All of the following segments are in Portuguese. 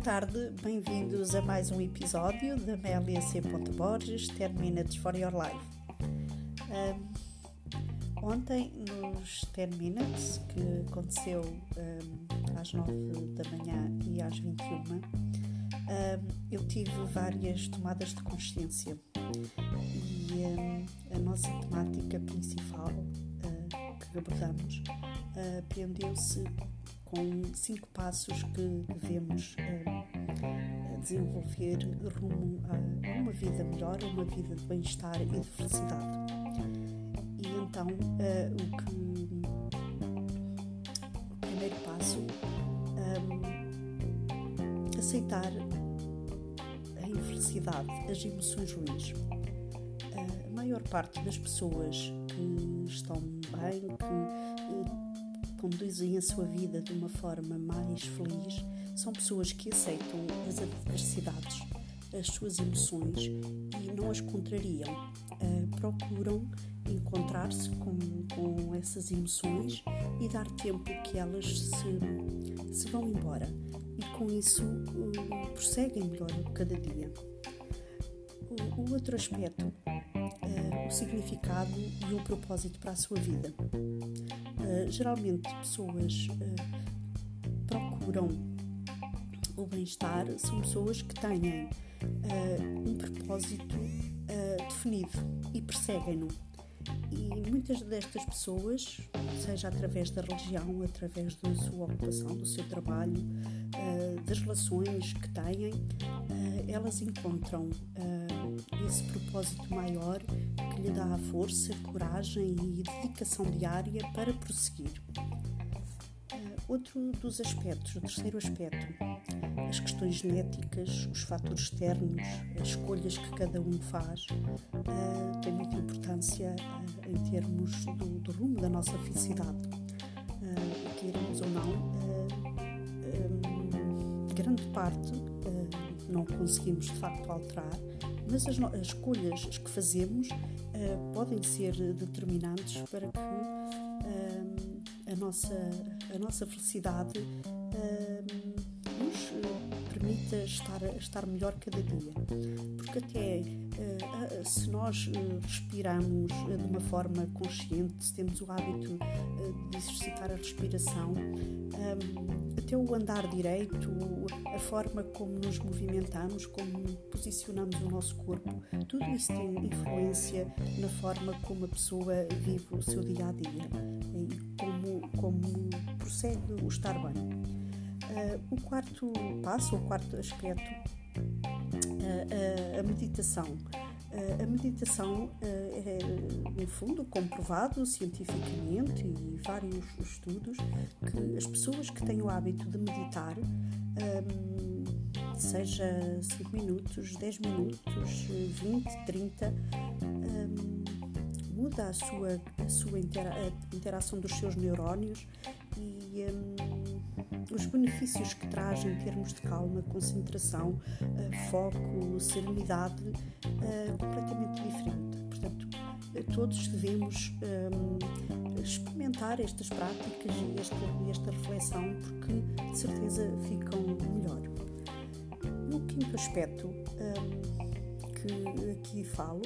tarde, bem-vindos a mais um episódio da Amélia C. Borges, 10 Minutes for Your Life. Um, ontem, nos 10 Minutes, que aconteceu um, às 9 da manhã e às 21, um, eu tive várias tomadas de consciência e a nossa temática principal uh, que abordamos uh, prendeu-se com cinco passos que devemos uh, desenvolver rumo a, uma vida melhor, a uma vida de bem-estar e de felicidade. E então uh, o que o primeiro passo um, aceitar a infelicidade, as emoções ruins. A maior parte das pessoas que estão bem, que conduzem a sua vida de uma forma mais feliz são pessoas que aceitam as adversidades, as suas emoções e não as contrariam. Uh, procuram encontrar-se com, com essas emoções e dar tempo que elas se, se vão embora. E com isso uh, prosseguem melhor cada dia. O, o outro aspecto, uh, o significado e o propósito para a sua vida. Eh, geralmente pessoas uh, procuram o bem-estar são pessoas que têm uh, um propósito definido e perseguem-no. E muitas destas pessoas, seja através da religião, através da sua ocupação, do seu trabalho, das relações que têm, elas encontram esse propósito maior que lhe dá a força, coragem e dedicação diária para prosseguir. Uh, outro dos aspectos, o terceiro aspecto, as questões genéticas, os fatores externos, as escolhas que cada um faz, uh, têm muita importância uh, em termos do, do, rumo da nossa felicidade. Queiramos ou não, grande parte não conseguimos de facto alterar, mas as, as escolhas que fazemos uh, podem ser determinantes para que uh, a, nossa, a nossa felicidade uh, estar, estar melhor cada dia. Porque até se nós respiramos de uma forma consciente, se temos o hábito de exercitar a respiração, até o andar direito, a forma como nos movimentamos, como posicionamos o nosso corpo, tudo isso tem influência na forma como a pessoa vive o seu dia a dia e como, como prossegue o estar bem. Uh, o quarto passo, o quarto aspecto, uh, uh, a meditação. a meditação é, no fundo, comprovado cientificamente e vários estudos que as pessoas que têm o hábito de meditar seja 5 minutos, 10 minutos, 20, 30, um, muda a sua, a sua intera a interação dos seus neurónios e os benefícios que traz em termos de calma, concentração, uh, foco, serenidade, uh, completamente diferente. Portanto, todos devemos experimentar estas práticas e esta, esta reflexão porque de certeza ficam melhor. No quinto aspecto que aqui falo,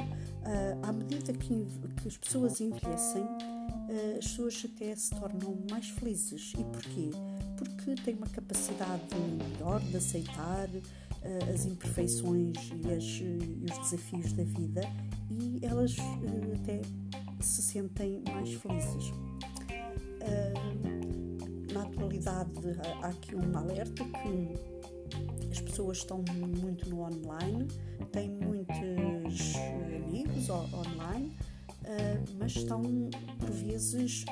à medida que, as pessoas envelhecem, as pessoas até se tornam mais felizes. E porquê? Porque têm uma capacidade melhor de aceitar uh, as imperfeições e, as, e os desafios da vida e elas uh, até se sentem mais felizes. Na atualidade, há aqui um alerta que as pessoas estão muito no online, têm muitos amigos online, mas estão por vezes.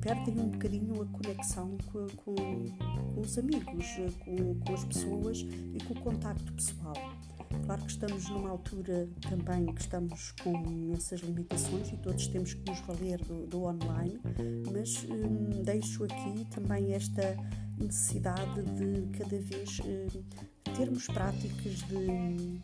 Perdem um bocadinho a conexão com, com, com os amigos, com, com, as pessoas e com o contacto pessoal. Claro que estamos numa altura também que estamos com essas limitações e todos temos que nos valer do, do online, mas hum, deixo aqui também esta necessidade de cada vez hum, termos práticas de,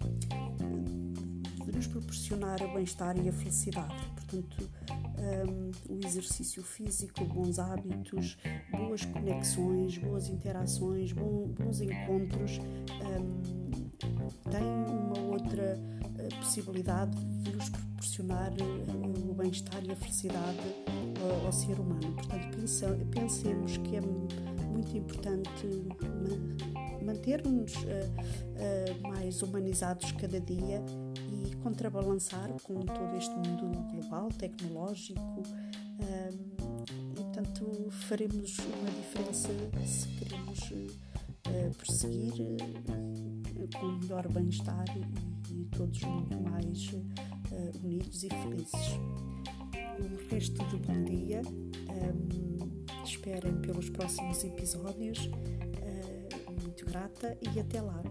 de nos proporcionar o bem-estar e a felicidade. Portanto, um, o exercício físico, bons hábitos, boas conexões, boas interações, bom, bons encontros um, têm uma outra uh, possibilidade de nos proporcionar uh, o bem-estar e a felicidade uh, ao ser humano. Portanto, pensa, pensemos que é muito importante manter-nos mais humanizados cada dia e contrabalançar com todo este mundo global, tecnológico. Um, e, portanto, faremos uma diferença se queremos uh, prosseguir uh, com melhor bem-estar e, e, todos muito mais uh, unidos e felizes. O resto de bom dia. Um, esperem pelos próximos episódios. muito grata e até lá.